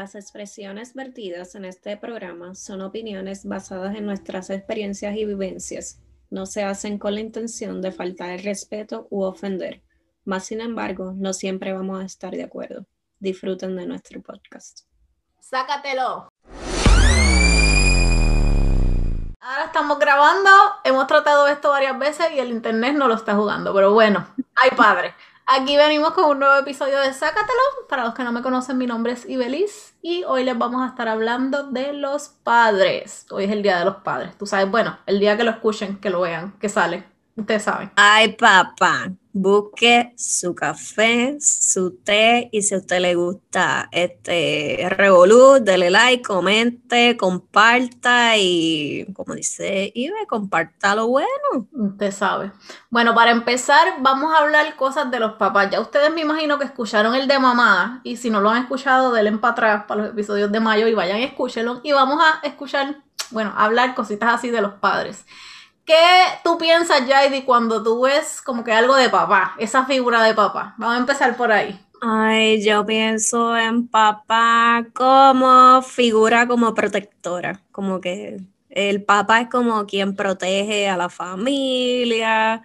Las expresiones vertidas en este programa son opiniones basadas en nuestras experiencias y vivencias. No se hacen con la intención de faltar el respeto u ofender. Más sin embargo, no siempre vamos a estar de acuerdo. Disfruten de nuestro podcast. Sácatelo. Ahora estamos grabando, hemos tratado esto varias veces y el internet no lo está jugando, pero bueno, ay padre. Aquí venimos con un nuevo episodio de Sácatelo. Para los que no me conocen, mi nombre es Ibeliz y hoy les vamos a estar hablando de los padres. Hoy es el día de los padres. Tú sabes, bueno, el día que lo escuchen, que lo vean, que sale. Ustedes saben. Ay, papá, busque su café, su té y si a usted le gusta este revolú, dele like, comente, comparta y como dice Ibe, comparta lo bueno. Usted sabe. Bueno, para empezar, vamos a hablar cosas de los papás. Ya ustedes me imagino que escucharon el de mamá y si no lo han escuchado, denle para atrás para los episodios de mayo y vayan escúchenlo y vamos a escuchar, bueno, hablar cositas así de los padres. ¿Qué tú piensas, Jaidi, cuando tú ves como que algo de papá, esa figura de papá? Vamos a empezar por ahí. Ay, yo pienso en papá como figura como protectora, como que el papá es como quien protege a la familia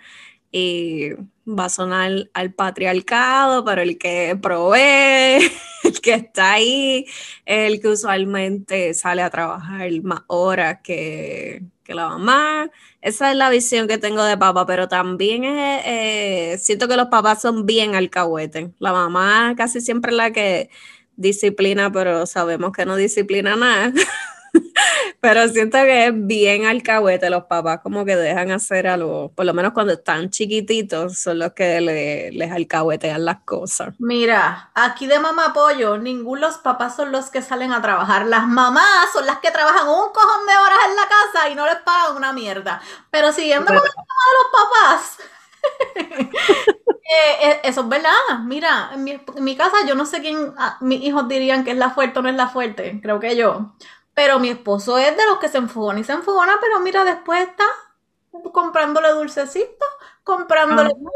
y va a sonar al patriarcado, pero el que provee, el que está ahí, el que usualmente sale a trabajar más horas que, que la mamá. Esa es la visión que tengo de papá, pero también es, eh, siento que los papás son bien alcahuetes. La mamá casi siempre es la que disciplina, pero sabemos que no disciplina nada. Pero siento que es bien alcahuete los papás, como que dejan hacer algo, por lo menos cuando están chiquititos, son los que les alcahuetean las cosas. Mira, aquí de mamá apoyo, ninguno de los papás son los que salen a trabajar. Las mamás son las que trabajan un cojón de horas en la casa y no les pagan una mierda. Pero siguiendo con el tema de los papás. Eh, eh, eso es verdad. Mira, en mi, en mi, casa yo no sé quién, ah, mis hijos dirían que es la fuerte o no es la fuerte. Creo que yo. Pero mi esposo es de los que se enfogona y se enfogona, pero mira, después está comprándole dulcecitos, comprándole uh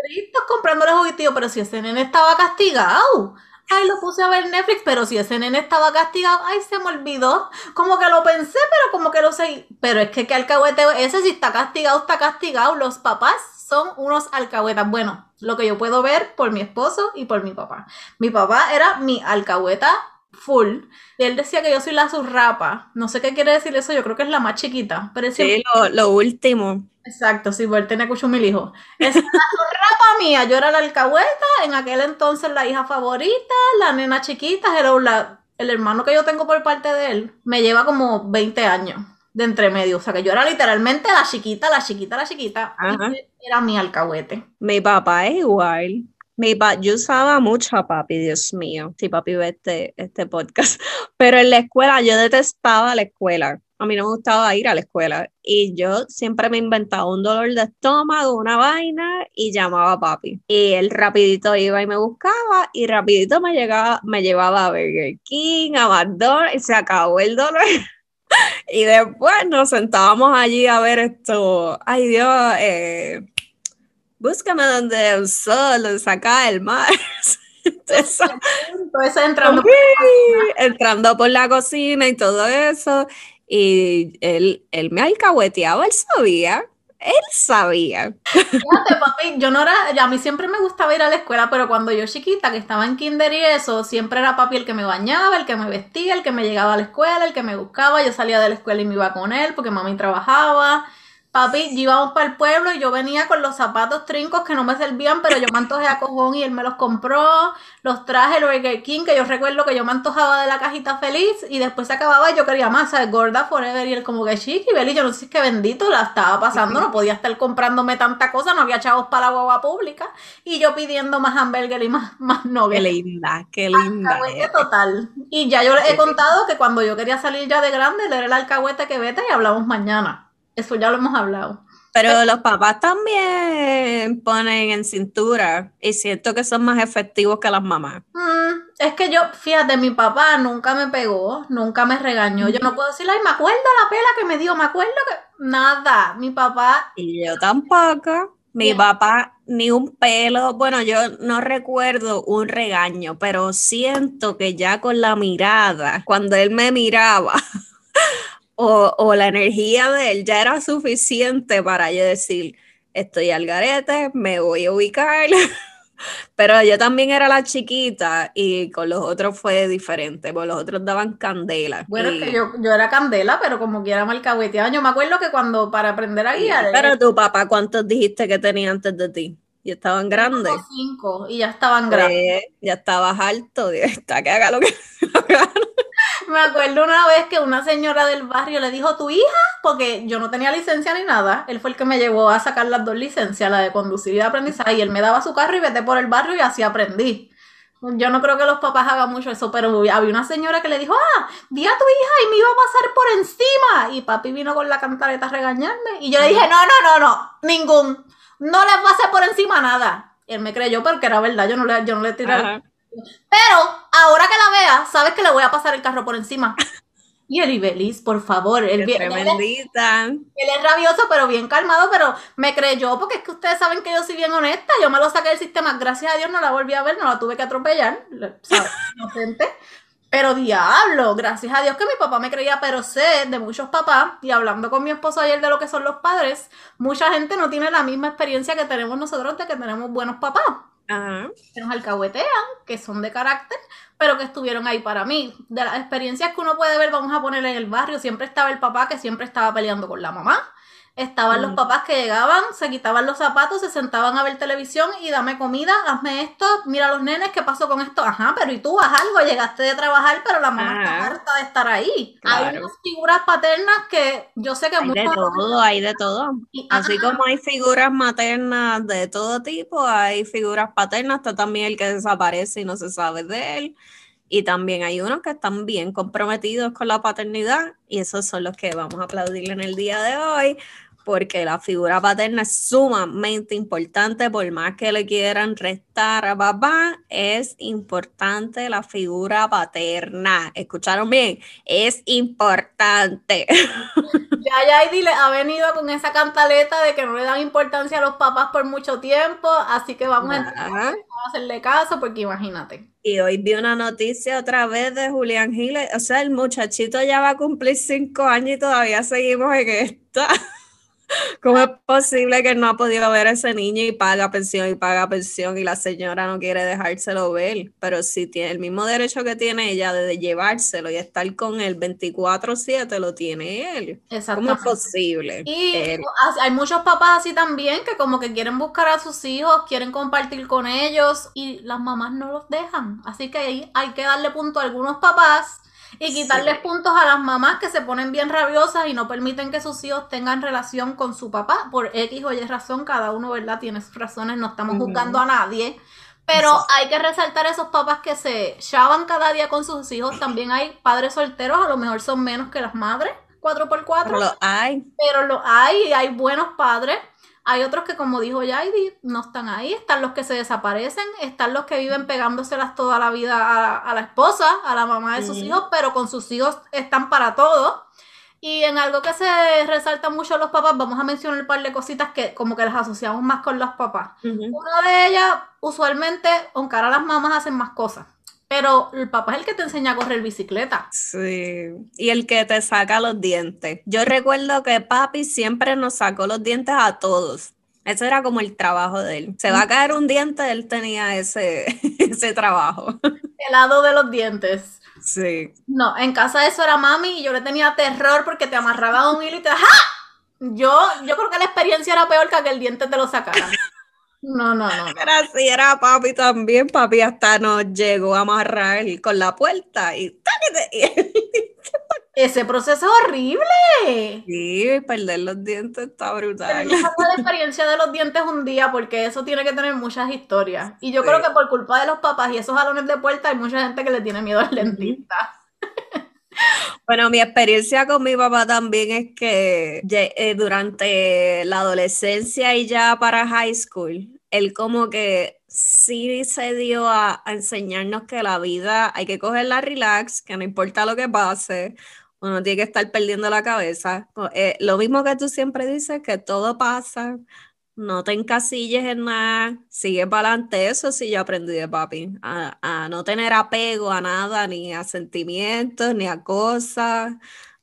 comprándole juguitillos, pero si ese nene estaba castigado, ay, lo puse a ver Netflix, pero si ese nene estaba castigado, ay, se me olvidó, como que lo pensé, pero como que lo sé, pero es que qué alcahuete, ese si está castigado, está castigado, los papás son unos alcahuetas, bueno, lo que yo puedo ver por mi esposo y por mi papá. Mi papá era mi alcahueta full. Y él decía que yo soy la surrapa. No sé qué quiere decir eso, yo creo que es la más chiquita. Pero sí, lo, último. Exacto, sí, porque él tiene cucho mil hijos. Es la surrapa mía, yo era la alcahueta, en aquel entonces la hija favorita, la nena chiquita, era el hermano que yo tengo por parte de él, me lleva como 20 años de entre medio. O sea que yo era literalmente la chiquita, la chiquita, la chiquita. era mi alcahuete. Mi papá es igual. Mi yo usaba mucho a papi, Dios mío, si papi ve este, este podcast, pero en la escuela yo detestaba la escuela, a mí no me gustaba ir a la escuela. Y yo siempre me inventaba un dolor de estómago, una vaina y llamaba a papi. Y él rapidito iba y me buscaba y rapidito me, llegaba, me llevaba a Burger King, a McDonald's y se acabó el dolor. y después nos sentábamos allí a ver esto, ay Dios, eh, búscame donde el sol saca el mar. eso, entrando, por entrando por la cocina y todo eso. Y él, él me alcahueteaba, él sabía. Él sabía. Fíjate, papi, yo no era, a mí siempre me gustaba ir a la escuela, pero cuando yo chiquita, que estaba en kinder y eso, siempre era papi el que me bañaba, el que me vestía, el que me llegaba a la escuela, el que me buscaba, yo salía de la escuela y me iba con él porque mami trabajaba. Papi, íbamos para el pueblo y yo venía con los zapatos trincos que no me servían, pero yo me antojé a cojón y él me los compró. Los traje el Burger King, que yo recuerdo que yo me antojaba de la cajita feliz y después se acababa y yo quería más, ¿sabes? Gorda Forever y él como que chiqui, Beli, yo no sé si es que bendito la estaba pasando, no podía estar comprándome tanta cosa, no había chavos para la guagua pública y yo pidiendo más hamburger y más, más Qué linda, qué linda. Alcahuete total. Y ya yo les he contado que cuando yo quería salir ya de grande, le era el alcahuete que vete y hablamos mañana. Eso ya lo hemos hablado. Pero los papás también ponen en cintura y siento que son más efectivos que las mamás. Mm, es que yo, fíjate, mi papá nunca me pegó, nunca me regañó. Yo no puedo decirle, ay, me acuerdo la pela que me dio, me acuerdo que. Nada, mi papá. Y yo tampoco. Mi papá ni un pelo, bueno, yo no recuerdo un regaño, pero siento que ya con la mirada, cuando él me miraba, o, o, la energía de él ya era suficiente para yo decir, estoy al garete, me voy a ubicar. Pero yo también era la chiquita y con los otros fue diferente, porque los otros daban candela. Bueno, es que yo, yo, era candela, pero como quiera malcahueteada. Yo me acuerdo que cuando para aprender a guiar. Pero tu papá, ¿cuántos dijiste que tenía antes de ti? Y estaban grandes. Cinco, y ya estaban grandes. Pues, ya estabas alto, está que haga lo que Me acuerdo una vez que una señora del barrio le dijo, ¿tu hija? Porque yo no tenía licencia ni nada. Él fue el que me llevó a sacar las dos licencias, la de conducir y de aprendizaje. Y él me daba su carro y vete por el barrio y así aprendí. Yo no creo que los papás hagan mucho eso, pero había una señora que le dijo, ah, di a tu hija y me iba a pasar por encima. Y papi vino con la cantareta a regañarme. Y yo le dije, no, no, no, no, ningún. No le pasé por encima nada. Él me creyó porque era verdad, yo no le, yo no le tiré. Pero ahora que la vea, sabes que le voy a pasar el carro por encima. Y el Ibelis, por favor. Él, Qué tremendita. Él, es rabioso, pero bien calmado, pero me creyó porque es que ustedes saben que yo soy bien honesta. Yo me lo saqué del sistema. Gracias a Dios no la volví a ver, no la tuve que atropellar. ¿sabes? Inocente. Pero diablo, gracias a Dios que mi papá me creía, pero sé de muchos papás, y hablando con mi esposo ayer de lo que son los padres, mucha gente no tiene la misma experiencia que tenemos nosotros de que tenemos buenos papás. Que nos alcahuetean, que son de carácter, pero que estuvieron ahí para mí. De las experiencias que uno puede ver, vamos a ponerle en el barrio, siempre estaba el papá que siempre estaba peleando con la mamá Estaban los mm. papás que llegaban, se quitaban los zapatos, se sentaban a ver televisión y dame comida, hazme esto, mira los nenes, ¿qué pasó con esto? Ajá, pero ¿y tú haz algo? Llegaste de trabajar, pero la mamá está harta de estar ahí. Hay unas figuras paternas que yo sé que... Hay de todo, hay de todo. Así como hay figuras maternas de todo tipo, hay figuras paternas, está también el que desaparece y no se sabe de él. Y también hay unos que están bien comprometidos con la paternidad y esos son los que vamos a aplaudirle en el día de hoy porque la figura paterna es sumamente importante, por más que le quieran restar a papá, es importante la figura paterna. ¿Escucharon bien? Es importante. Ya Yaidi le ha venido con esa cantaleta de que no le dan importancia a los papás por mucho tiempo, así que vamos a, hacerle caso, porque imagínate. Y hoy vi una noticia otra vez de Julián Giles, o sea, el muchachito ya va a cumplir cinco años y todavía seguimos en esta. ¿Cómo es posible que no ha podido ver a ese niño y paga pensión y paga pensión y la señora no quiere dejárselo ver? Pero si tiene el mismo derecho que tiene ella de llevárselo y estar con él 24/7, lo tiene él. ¿Cómo es posible? Y hay muchos papás así también que como que quieren buscar a sus hijos, quieren compartir con ellos y las mamás no los dejan. Así que ahí hay que darle punto a algunos papás y quitarles puntos a las mamás que se ponen bien rabiosas y no permiten que sus hijos tengan relación con su papá por X o Y razón, cada uno, ¿verdad? Tiene sus razones, no estamos buscando a nadie. Pero hay que resaltar a esos papás que se chavan cada día con sus hijos. También hay padres solteros, a lo mejor son menos que las madres, 4x4. Pero lo hay. Pero lo hay, y hay buenos padres hay otros que, como dijo Yaidi, no están ahí. Están los que se desaparecen, están los que viven pegándoselas toda la vida a, la esposa, a la mamá de sus hijos, pero con sus hijos están para todo. Y en algo que se resalta mucho a los papás, vamos a mencionar un par de cositas que como que las asociamos más con los papás. Una de ellas, usualmente, aunque ahora las mamás hacen más cosas. Pero el papá es el que te enseña a correr bicicleta. Sí, y el que te saca los dientes. Yo recuerdo que papi siempre nos sacó los dientes a todos. Ese era como el trabajo de él. Se va a caer un diente, él tenía ese, ese trabajo. El lado de los dientes. Sí. No, en casa eso era mami y yo le tenía terror porque te amarraba un hilo y te... ¡Ja! Yo, yo creo que la experiencia era peor que que el diente te lo sacaran. No, no, no. Era así, era papi también. Papi hasta nos llegó a amarrar con la puerta y Ese proceso es horrible. Sí, perder los dientes está brutal. Pero la experiencia de los dientes un día porque eso tiene que tener muchas historias. Y yo creo que por culpa de los papás y esos jalones de puerta hay mucha gente que le tiene miedo al dentista. Bueno, mi experiencia con mi papá también es que eh, durante la adolescencia y ya para high school, él como que sí se dio a, enseñarnos que la vida hay que cogerla relax, que no importa lo que pase, uno tiene que estar perdiendo la cabeza. Eh, lo mismo que tú siempre dices, que todo pasa, no te encasilles en nada, sigue para adelante. Eso sí yo aprendí de papi, a, a no tener apego a nada, ni a sentimientos, ni a cosas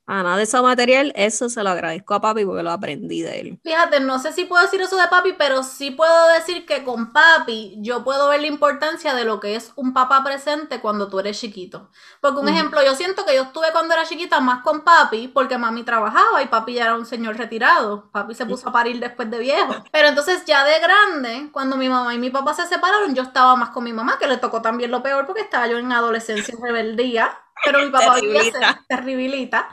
a nada de eso material, eso se lo agradezco a papi porque lo aprendí de él. Fíjate, no sé si puedo decir eso de papi, pero sí puedo decir que con papi yo puedo ver la importancia de lo que es un papá presente cuando tú eres chiquito. Porque un ejemplo, yo siento que yo estuve cuando era chiquita más con papi porque mami trabajaba y papi ya era un señor retirado. Papi se puso a parir después de viejo. Pero entonces ya de grande, cuando mi mamá y mi papá se separaron, yo estaba más con mi mamá, que le tocó también lo peor porque estaba yo en adolescencia en rebeldía. Pero mi papá vivía terribilita.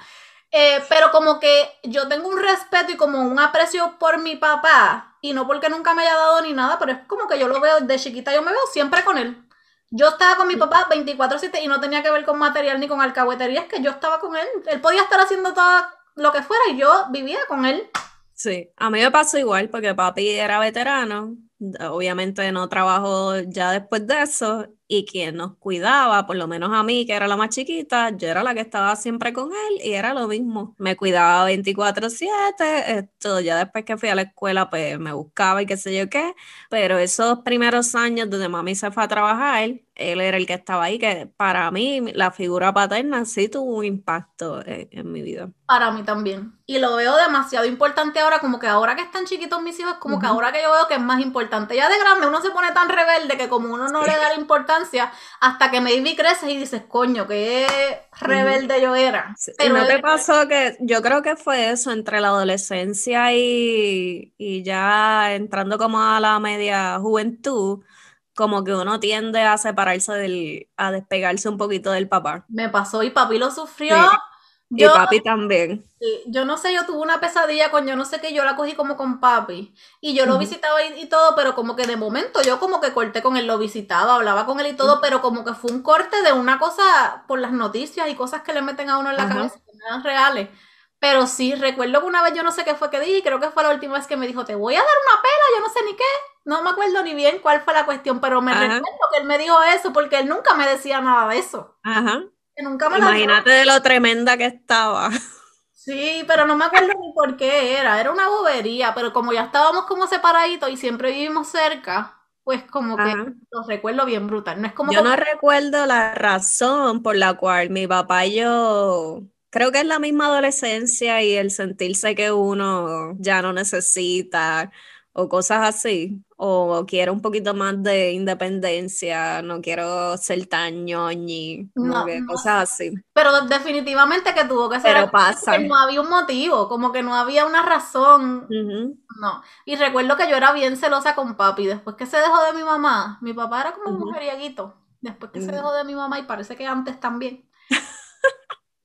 Eh, pero como que yo tengo un respeto y como un aprecio por mi papá, y no porque nunca me haya dado ni nada, pero es como que yo lo veo de chiquita, yo me veo siempre con él. Yo estaba con mi papá 24/7 y no tenía que ver con material ni con alcahuetería, es que yo estaba con él. Él podía estar haciendo todo lo que fuera y yo vivía con él. Sí, a mí me pasó igual porque papi era veterano, obviamente no trabajó ya después de eso y quien nos cuidaba, por lo menos a mí, que era la más chiquita, yo era la que estaba siempre con él y era lo mismo. Me cuidaba 24/7, esto ya después que fui a la escuela pues me buscaba y qué sé yo qué, pero esos primeros años donde mami se fue a trabajar, él era el que estaba ahí, que para mí la figura paterna sí tuvo un impacto en, mi vida. Para mí también. Y lo veo demasiado importante ahora, como que ahora que están chiquitos mis hijos, como que ahora que yo veo que es más importante. Ya de grande uno se pone tan rebelde que como uno no le da la importancia, hasta que maybe creces y dices, coño, qué rebelde yo era. Pero no te pasó que yo creo que fue eso entre la adolescencia y, y ya entrando como a la media juventud como que uno tiende a separarse del, a despegarse un poquito del papá. Me pasó y papi lo sufrió. Y papi también. yo no sé, yo tuve una pesadilla con yo no sé qué, yo la cogí como con papi. Y yo lo visitaba y, todo, pero como que de momento yo como que corté con él, lo visitaba, hablaba con él y todo, pero como que fue un corte de una cosa por las noticias y cosas que le meten a uno en la cabeza que no eran reales. Pero sí, recuerdo que una vez yo no sé qué fue que dije, creo que fue la última vez que me dijo, te voy a dar una pela, yo no sé ni qué. No me acuerdo ni bien cuál fue la cuestión, pero me recuerdo que él me dijo eso porque él nunca me decía nada de eso. Ajá. Nunca me Imagínate de lo tremenda que estaba. Sí, pero no me acuerdo ni por qué era. Era una bobería, pero como ya estábamos como separaditos y siempre vivimos cerca, pues como que lo recuerdo bien brutal. No es como yo no recuerdo la razón por la cual mi papá y yo Creo que es la misma adolescencia y el sentirse que uno ya no necesita o cosas así, o quiere un poquito más de independencia, no quiero ser tan ñoñi, no, cosas así. Pero definitivamente que tuvo que ser Pero pasa. no había un motivo, como que no había una razón. No. Y recuerdo que yo era bien celosa con papi, después que se dejó de mi mamá, mi papá era como un mujeriaguito, después que se dejó de mi mamá y parece que antes también.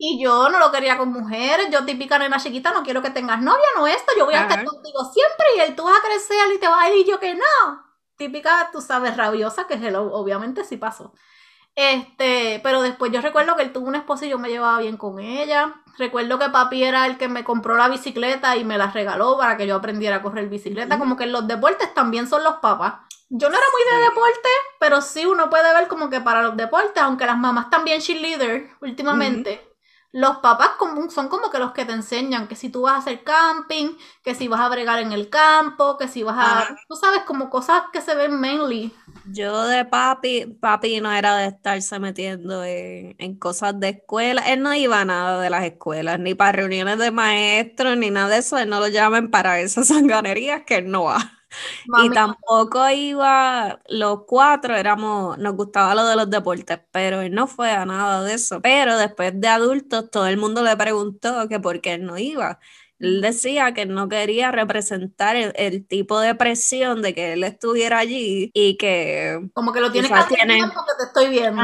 Y yo no lo quería con mujeres, yo típica nena chiquita, no quiero que tengas novia, no esto, yo voy a estar contigo siempre y él tú vas a crecer y te vas a ir y yo que no. Típica, tú sabes, rabiosa, que obviamente sí pasó. Este, pero después yo recuerdo que él tuvo una esposa y yo me llevaba bien con ella. Recuerdo que papi era el que me compró la bicicleta y me la regaló para que yo aprendiera a correr bicicleta. Como que en los deportes también son los papás. Yo no era muy de deporte, pero sí uno puede ver como que para los deportes, aunque las mamás también cheerleader últimamente, los papás son como que los que te enseñan que si tú vas a hacer camping, que si vas a bregar en el campo, que si vas a, tú sabes, como cosas que se ven mainly. Yo de papi, papi no era de estarse metiendo en, cosas de escuela, él no iba a nada de las escuelas, ni para reuniones de maestros, ni nada de eso, él no lo llamen para esas sanganerías que él no va. Y tampoco iba, los cuatro éramos, nos gustaba lo de los deportes, pero él no fue a nada de eso. Pero después de adultos, todo el mundo le preguntó que por qué él no iba. Él decía que no quería representar el, tipo de presión de que él estuviera allí y que... Como que lo tienes que hacer porque te estoy viendo.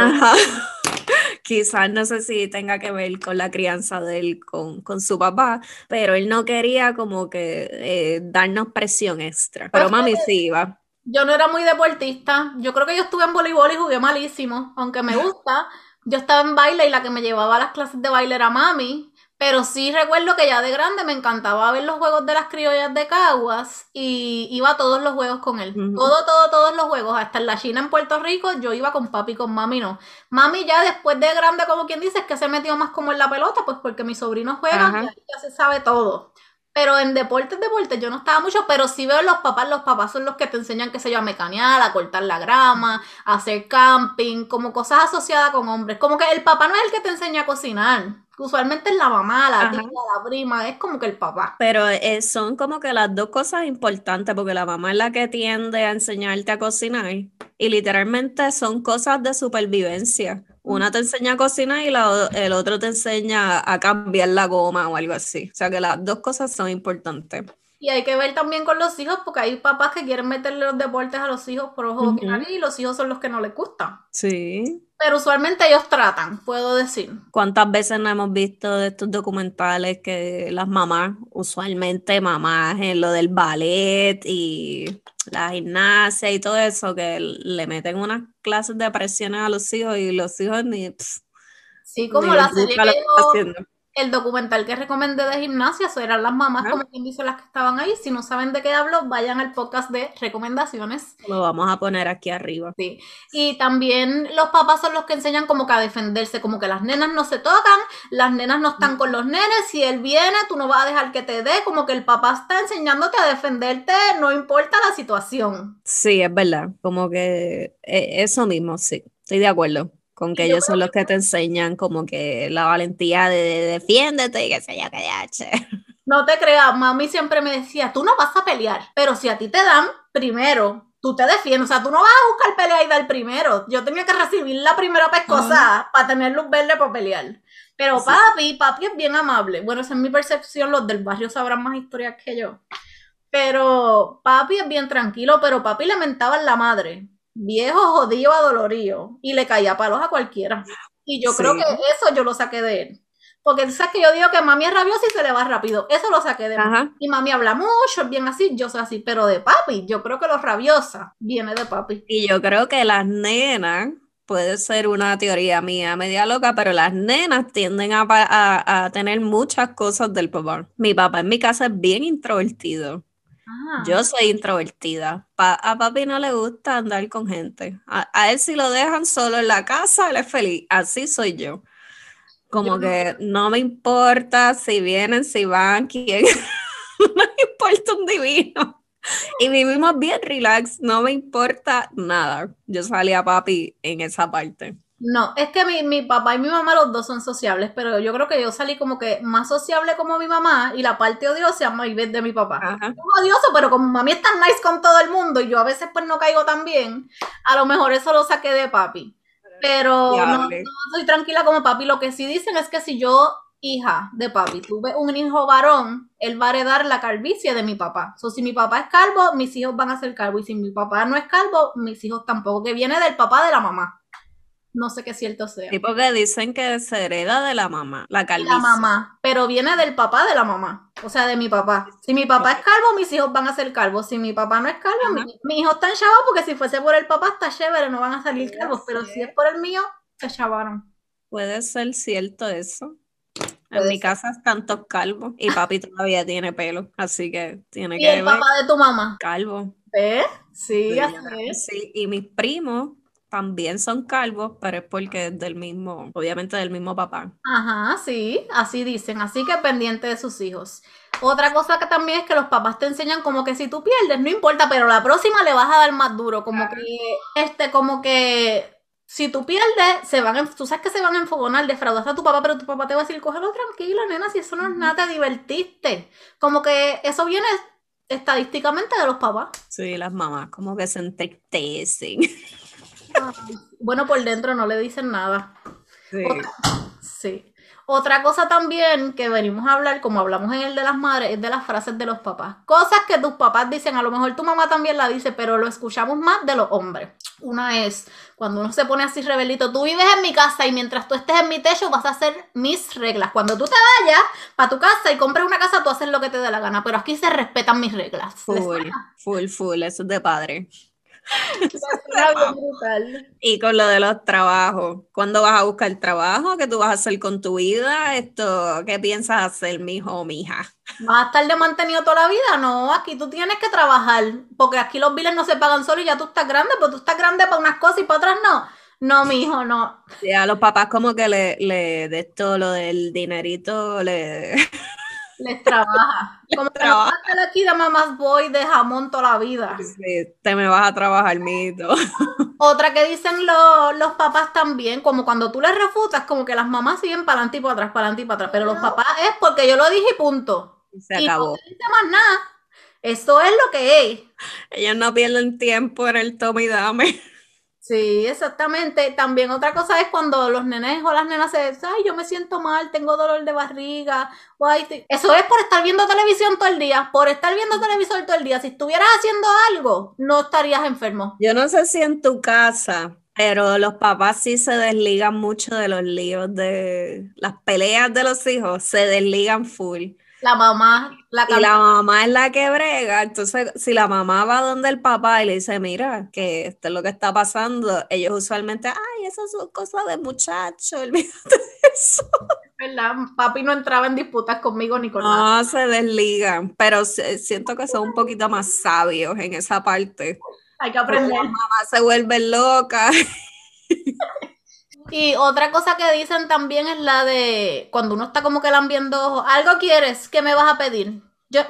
Quizás no sé si tenga que ver con la crianza de él con, su papá, pero él no quería como que eh, darnos presión extra. Pero mami sí iba. Yo no era muy deportista. Yo creo que yo estuve en voleibol y jugué malísimo, aunque me gusta. Yo estaba en baile y la que me llevaba a las clases de baile era mami. Pero sí recuerdo que ya de grande me encantaba ver los juegos de las criollas de Caguas y iba a todos los juegos con él. Todo, todo, todos los juegos. Hasta en la China, en Puerto Rico, yo iba con papi, con mami no. Mami ya después de grande, como quien dice, es que se metió más como en la pelota, pues porque mis sobrinos juegan y ya se sabe todo. Pero en deportes, deportes, yo no estaba mucho, pero sí veo los papás, los papás son los que te enseñan, qué sé yo, a mecanear, a cortar la grama, a hacer camping, como cosas asociadas con hombres. Como que el papá no es el que te enseña a cocinar. Usualmente es la mamá, la tía, la prima, es como que el papá. Pero eh, son como que las dos cosas importantes, porque la mamá es la que tiende a enseñarte a cocinar y literalmente son cosas de supervivencia. Una te enseña a cocinar y el otro te enseña a cambiar la goma o algo así. O sea que las dos cosas son importantes. Y hay que ver también con los hijos, porque hay papás que quieren meterle los deportes a los hijos por ojo y los hijos son los que no les gustan. Sí. Pero usualmente ellos tratan, puedo decir. ¿Cuántas veces no hemos visto de estos documentales que las mamás, usualmente mamás en lo del ballet y la gimnasia y todo eso, que le meten unas clases de presiones a los hijos y los hijos ni... sí, como la serie que el documental que recomendé de gimnasia, eso eran las mamás, como quien dice, las que estaban ahí. Si no saben de qué hablo, vayan al podcast de recomendaciones. Lo vamos a poner aquí arriba. Sí. Y también los papás son los que enseñan como que a defenderse, como que las nenas no se tocan, las nenas no están con los nenes, si él viene, tú no vas a dejar que te dé, como que el papá está enseñándote a defenderte, no importa la situación. Sí, es verdad, como que eh, eso mismo, sí, estoy de acuerdo con que ellos son los que te enseñan como que la valentía de, defiéndete y que se yo, que No te creas, mami siempre me decía, tú no vas a pelear, pero si a ti te dan, primero, tú te defiendes, o sea, tú no vas a buscar pelea y dar primero. Yo tenía que recibir la primera pescosa para tener luz verde para pelear. Pero papi, papi es bien amable. Bueno, esa es mi percepción, los del barrio sabrán más historias que yo. Pero papi es bien tranquilo, pero papi lamentaba en la madre viejo, jodido, adolorido, y le caía palos a cualquiera. Y yo creo que eso yo lo saqué de él. Porque sabes que yo digo que mami es rabiosa y se le va rápido. Eso lo saqué de él. Y mami habla mucho, es bien así, yo soy así. Pero de papi, yo creo que lo rabiosa viene de papi. Y yo creo que las nenas, puede ser una teoría mía media loca, pero las nenas tienden a, a tener muchas cosas del papá. Mi papá en mi casa es bien introvertido. Yo soy introvertida. a papi no le gusta andar con gente. A, él si lo dejan solo en la casa, él es feliz. Así soy yo. Como que no me importa si vienen, si van, quién. no me importa un divino. Y vivimos bien relax, no me importa nada. Yo salí a papi en esa parte. No, es que mi, mi, papá y mi mamá los dos son sociables, pero yo creo que yo salí como que más sociable como mi mamá y la parte odiosa más de mi papá. Es odioso, pero como mami es tan nice con todo el mundo y yo a veces pues no caigo tan bien, a lo mejor eso lo saqué de papi. Pero no, soy tranquila como papi. Lo que sí dicen es que si yo, hija de papi, tuve un hijo varón, él va a heredar la calvicie de mi papá. O si mi papá es calvo, mis hijos van a ser calvos. Y si mi papá no es calvo, mis hijos tampoco, que viene del papá de la mamá. No sé qué cierto sea. Sí, porque dicen que se hereda de la mamá, la calvicie. La mamá, pero viene del papá de la mamá, o sea, de mi papá. Si mi papá es calvo, mis hijos van a ser calvos. Si mi papá no es calvo, mis mi hijos están chavos porque si fuese por el papá está chévere, no van a salir calvos, pero si es por el mío, se chavaron. Puede ser cierto eso. En mi casa están todos calvos y papi todavía tiene pelo, así que tiene que ¿Y el papá de tu mamá? Calvo. ¿Ves? Sí, así es. Sí, y mis primos también son calvos, pero es porque es del mismo, obviamente del mismo papá. Ajá, sí, así dicen, así que pendiente de sus hijos. Otra cosa que también es que los papás te enseñan como que si tú pierdes, no importa, pero la próxima le vas a dar más duro, como que, este, como que si tú pierdes, se van, tú sabes que se van a enfogonar, defraudaste a tu papá, pero tu papá te va a decir, cógelo tranquilo, nena, si eso no es nada, te divertiste. Como que eso viene estadísticamente de los papás. Sí, las mamás como que se entristecen. bueno, por dentro no le dicen nada. Sí. Otra, cosa también que venimos a hablar, como hablamos en el de las madres, es de las frases de los papás. Cosas que tus papás dicen, a lo mejor tu mamá también la dice, pero lo escuchamos más de los hombres. Una es cuando uno se pone así rebelito, tú vives en mi casa y mientras tú estés en mi techo vas a hacer mis reglas. Cuando tú te vayas para tu casa y compres una casa, tú haces lo que te dé la gana, pero aquí se respetan mis reglas. Full, full, full, eso es de padre. Y con lo de los trabajos, ¿cuándo vas a buscar trabajo? ¿Qué tú vas a hacer con tu vida? Esto, ¿qué piensas hacer, mijo o mija? ¿Vas a estar de mantenido toda la vida? No, aquí tú tienes que trabajar, porque aquí los biles no se pagan solo y ya tú estás grande, pues tú estás grande para unas cosas y para otras no. No, mijo, no. Ya los papás como que le, le de esto, lo del dinerito, le... Les trabaja. Como trabaja. aquí de mamás voy de jamón toda la vida. Sí, te me vas a trabajar, mito. Otra que dicen los papás también, como cuando tú les refutas, como que las mamás siguen para adelante y para atrás, para adelante y para atrás. Pero los papás es porque yo lo dije y punto. Se acabó. no dice más nada. Eso es lo que es. Ellos no pierden tiempo en el tome y dame. Sí, exactamente. También otra cosa es cuando los nenes o las nenas se dicen, ay, yo me siento mal, tengo dolor de barriga. Eso es por estar viendo televisión todo el día, por estar viendo televisión todo el día. Si estuvieras haciendo algo, no estarías enfermo. Yo no sé si en tu casa, pero los papás sí se desligan mucho de los líos de las peleas de los hijos, se desligan full. La mamá, la Y la mamá es la que brega. Entonces, si la mamá va donde el papá y le dice, mira, que esto es lo que está pasando, ellos usualmente, ay, esas son cosas de muchacho, olvídate de eso. ¿Verdad? Papi no entraba en disputas conmigo ni con No, se desligan, pero siento que son un poquito más sabios en esa parte. Hay que aprender. La mamá se vuelve loca. Y otra cosa que dicen también es la de cuando uno está como que viendo algo quieres, ¿qué me vas a pedir? Yo,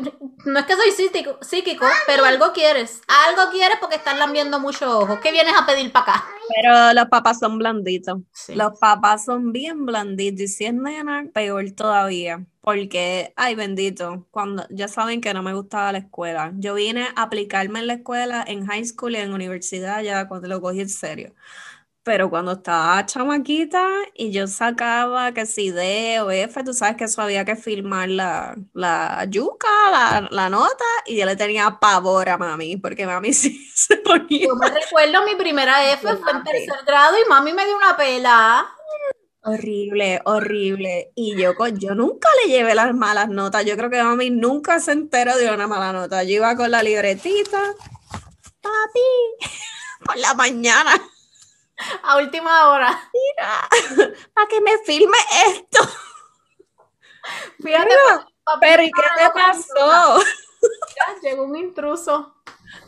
no es que soy psíquico, psíquico pero algo quieres. Algo quieres porque están lambiendo mucho ojo. ¿Qué vienes a pedir para acá? Pero los papás son blanditos. Los papás son bien blanditos. Y si es nena, peor todavía. Porque, ay bendito, cuando ya saben que no me gustaba la escuela. Yo vine a aplicarme en la escuela, en high school y en universidad, ya cuando lo cogí en serio. Pero cuando estaba chamaquita y yo sacaba que si D o F, tú sabes que eso había que firmar la, la yuca, la, nota, y yo le tenía pavor a mami, porque mami sí se ponía. Yo me recuerdo mi primera F fue en tercer grado y mami me dio una pela. Horrible, horrible. Y yo, yo nunca le llevé las malas notas. Yo creo que mami nunca se enteró de una mala nota. Yo iba con la libretita, papi, por la mañana a última hora. Mira, para que me filme esto. Fíjate, pero ¿y qué te pasó? llegó un intruso.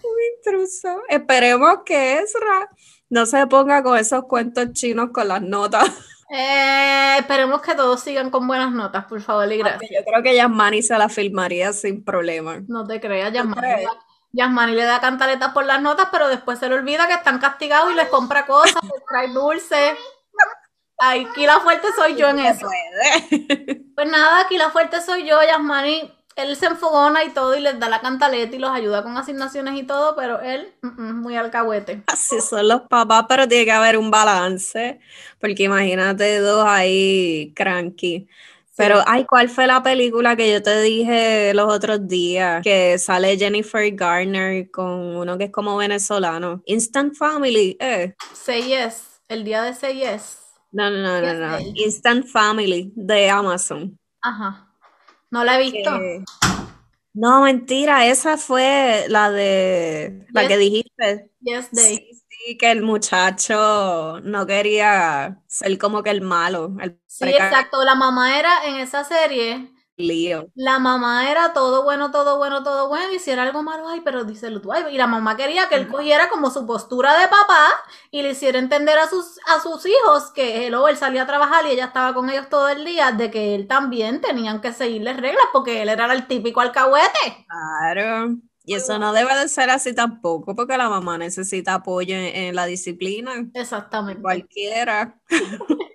Un intruso. Esperemos que Ezra no se ponga con esos cuentos chinos con las notas. Eh, esperemos que todos sigan con buenas notas, por favor, y gracias. yo creo que Yasmani se la filmaría sin problema. No te creas, Yasmani. Yasmani le da cantaletas por las notas, pero después se le olvida que están castigados y les compra cosas, les trae dulce. Aquí la fuerte soy yo en eso. Pues nada, aquí la fuerte soy yo, Yasmani. Él se enfogona y todo y les da la cantaleta y los ayuda con asignaciones y todo, pero él muy alcahuete. Así son los papás, pero tiene que haber un balance, porque imagínate dos ahí cranky. Pero, ay, ¿cuál fue la película que yo te dije los otros días? Que sale Jennifer Garner con uno que es como venezolano. Instant Family, eh. Say Yes, el día de Say Yes. No, no, no, no, no. Instant Family de Amazon. Ajá. No la he visto. No, mentira, esa fue la de la que dijiste. Yes Day que el muchacho no quería ser como que el malo. sí, exacto. La mamá era en esa serie. Lío. La mamá era todo bueno, todo bueno, todo bueno. Y si era algo malo, ay, pero díselo tú. y la mamá quería que él cogiera como su postura de papá y le hiciera entender a sus, a sus hijos que él, él salía a trabajar y ella estaba con ellos todo el día, de que él también tenían que seguirles reglas porque él era el típico alcahuete. Claro. Y eso no debe de ser así tampoco, porque la mamá necesita apoyo en, la disciplina. Exactamente. Cualquiera.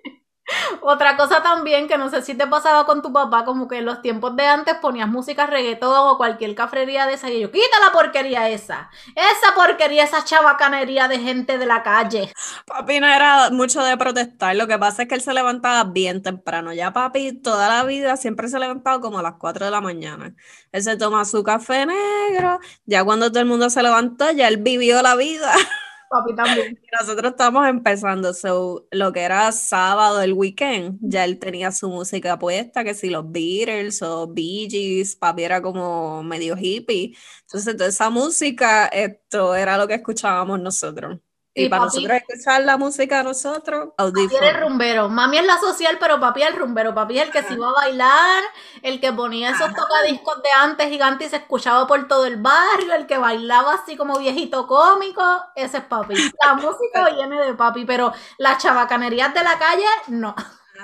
Otra cosa también que no sé si te pasaba con tu papá, como que en los tiempos de antes ponías música reggaetón o cualquier cafrería de esa y yo, quita la porquería esa, esa porquería, esa chabacanería de gente de la calle. Papi no era mucho de protestar, lo que pasa es que él se levantaba bien temprano, ya papi toda la vida siempre se levantaba como a las 4 de la mañana. Él se toma su café negro, ya cuando todo el mundo se levantó, ya él vivió la vida. Nosotros estamos empezando, so, lo que era sábado, el weekend, ya él tenía su música puesta, que si los Beatles o Bee Gees, papi era como medio hippie. Entonces, toda esa música, esto era lo que escuchábamos nosotros. Y, para nosotros escuchar la música de nosotros, audífonos. Papi el rumbero. Mami es la social, pero papi es el rumbero. Papi es el que se iba a bailar, el que ponía esos tocadiscos de antes gigantes y se escuchaba por todo el barrio, el que bailaba así como viejito cómico. Ese es papi. La música viene de papi, pero las chabacanerías de la calle, no.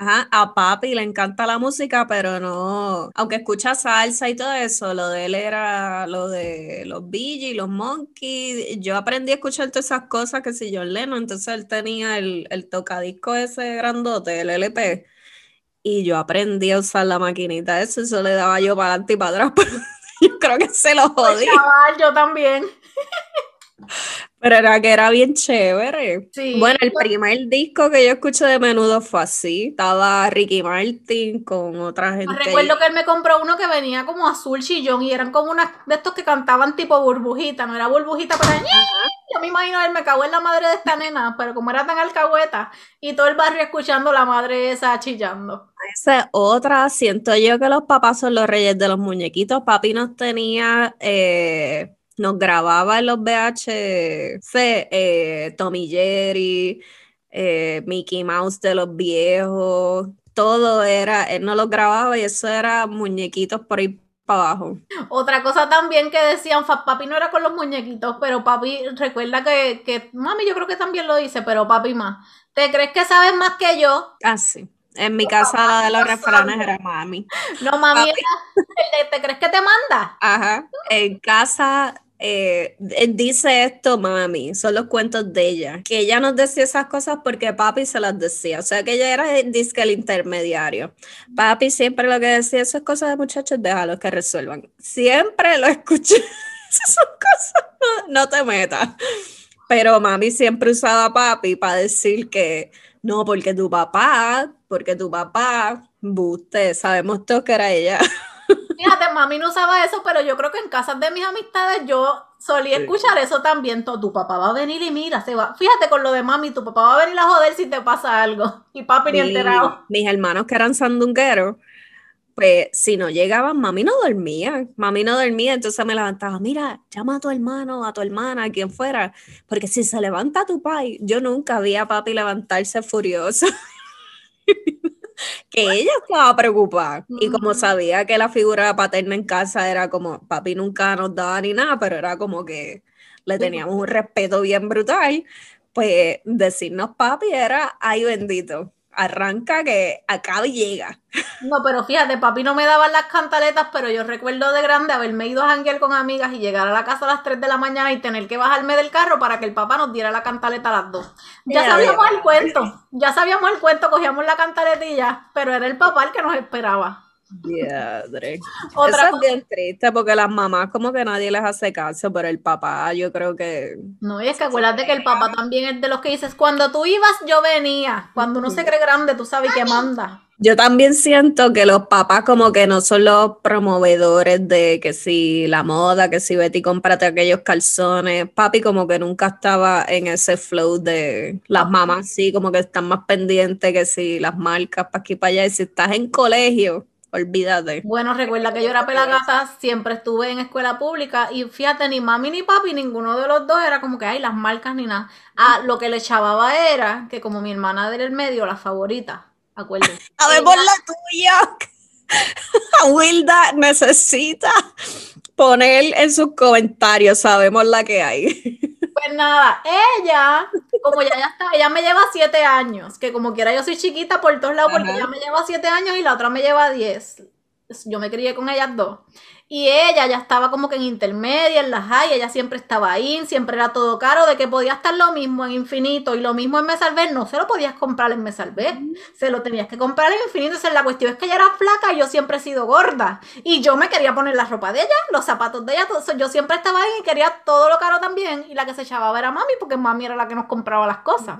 Ajá, a papi le encanta la música, pero no, aunque escucha salsa y todo eso, lo de él era lo de los Bee los Monkeys. Yo aprendí a escuchar todas esas cosas que si John Lennon, entonces él tenía el, el tocadisco ese grandote, el LP, y yo aprendí a usar la maquinita eso, eso le daba yo para adelante y para atrás, yo creo que se lo pues, jodí. yo también. Pero era que era bien chévere. bueno, el primer disco que yo escuché de menudo fue así. Estaba Ricky Martin con otra gente. recuerdo que él me compró uno que venía como azul chillón y eran como unas de estos que cantaban tipo burbujita, no era burbujita, pero yo me imagino él me cagó en la madre de esta nena, pero como era tan alcahueta y todo el barrio escuchando la madre esa chillando. Esa otra, siento yo que los papás son los reyes de los muñequitos. Papi nos tenía eh, nos grababa en los VHC eh, Tommy Jerry, eh, Mickey Mouse de los viejos, todo era, él no los grababa y eso era muñequitos por ahí para abajo. Otra cosa también que decían, papi no era con los muñequitos, pero papi, recuerda que, que, mami yo creo que también lo dice, pero papi más. ¿Te crees que sabes más que yo? Ah, sí. En mi casa la de los refranes era mami. No, mami, ¿te crees que te manda? Ajá. En casa eh, dice esto mami, son los cuentos de ella, que ella nos decía esas cosas porque papi se las decía, o sea que ella era el disque el intermediario. Papi siempre lo que decía, esas cosas de muchachos, déjalos que resuelvan. Siempre lo escuché, esas cosas, no, te metas. Pero mami siempre usaba a papi para decir que no, porque tu papá, porque tu papá, buste, sabemos todos que era ella. Fíjate, mami no usaba eso, pero yo creo que en casas de mis amistades yo solía escuchar eso también. Tu papá va a venir y mira, se va. Fíjate con lo de mami, tu papá va a venir a joder si te pasa algo. Y papi ni enterado. Mis hermanos que eran sandungueros, pues si no llegaban, mami no dormía. Mami no dormía, entonces me levantaba, mira, llama a tu hermano, a tu hermana, a quien fuera. Porque si se levanta tu pai, yo nunca vi a papi levantarse furioso. que ella estaba preocupada y como sabía que la figura paterna en casa era como papi nunca nos daba ni nada, pero era como que le teníamos un respeto bien brutal, pues decirnos papi era ay bendito arranca que acaba y llega. No, pero fíjate, papi no me daban las cantaletas, pero yo recuerdo de grande haberme ido a janguear con amigas y llegar a la casa a las 3 de la mañana y tener que bajarme del carro para que el papá nos diera la cantaleta a las 2. Ya sabíamos el cuento, ya sabíamos el cuento, cogíamos la cantaletilla, pero era el papá el que nos esperaba. Diadre. Otra Eso es bien triste porque las mamás como que nadie les hace caso, pero el papá yo creo que... No, y es que acuérdate que el papá también es de los que dices, cuando tú ibas yo venía, cuando uno se cree grande tú sabes que manda. Yo también siento que los papás como que no son los promovedores de que si la moda, que si Betty cómprate aquellos calzones. Papi como que nunca estaba en ese flow de las mamás, sí, como que están más pendientes que si las marcas para aquí para allá. Y si estás en colegio, olvídate. Bueno, recuerda que yo era pelagata, siempre estuve en escuela pública y fíjate, ni mami ni papi, ninguno de los dos era como que, hay las marcas ni nada. Ah, lo que le echababa era que como mi hermana del medio, la favorita, acuérdense. A ver, por la tuya. Wilda necesita poner en sus comentarios, sabemos la que hay. Pues nada, ella, como ya, ya está, ella me lleva siete años, que como quiera yo soy chiquita por todos lados, porque ella me lleva siete años y la otra me lleva diez. Yo me crié con ellas dos. Y ella ya estaba como que en intermedia, en la high, ella siempre estaba ahí, siempre era todo caro, de que podía estar lo mismo en infinito y lo mismo en Mesalver, no se lo podías comprar en Mesalver, se lo tenías que comprar en infinito. Entonces la cuestión es que ella era flaca y yo siempre he sido gorda. Y yo me quería poner la ropa de ella, los zapatos de ella, todo eso. Yo siempre estaba ahí y quería todo lo caro también. Y la que se echaba era mami, porque mami era la que nos compraba las cosas.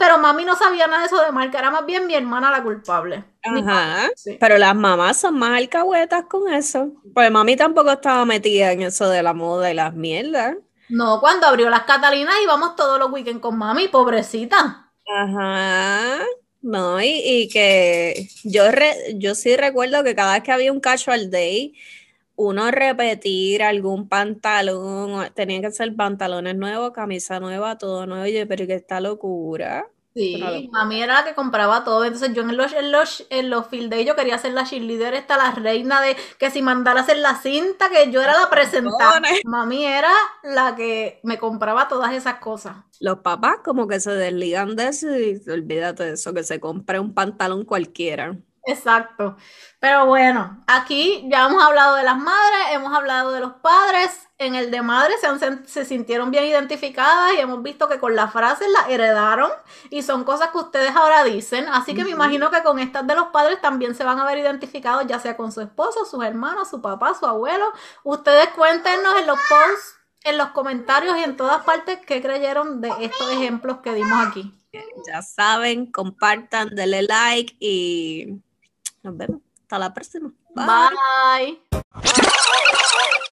Pero mami no sabía nada de eso de marca, era más bien mi hermana la culpable. Ajá. Pero las mamás son más alcahuetas con eso. Pues mami tampoco estaba metida en eso de la moda y las mierdas. No, cuando abrió las Catalinas íbamos todos los weekends con mami, pobrecita. Ajá. No, y, que yo, yo sí recuerdo que cada vez que había un casual day, uno repetir algún pantalón, tenían que ser pantalones nuevos, camisa nueva, todo nuevo, y pero que esta locura. Sí, mami era la que compraba todo. Entonces yo en los, en los, en los field day yo quería ser la cheerleader, esta la reina de que si mandara hacer la cinta, que yo era la presentadora. Mami era la que me compraba todas esas cosas. Los papás como que se desligan de eso y olvídate de eso, que se compre un pantalón cualquiera. Exacto. Pero bueno, aquí ya hemos hablado de las madres, hemos hablado de los padres. En el de madres se, se sintieron bien identificadas y hemos visto que con las frases las heredaron y son cosas que ustedes ahora dicen. Así que me imagino que con estas de los padres también se van a ver identificados, ya sea con su esposo, sus hermanos, su papá, su abuelo. Ustedes cuéntenos en los posts, en los comentarios y en todas partes qué creyeron de estos ejemplos que dimos aquí. Ya saben, compartan, denle like y nos vemos. Hasta la próxima. Bye.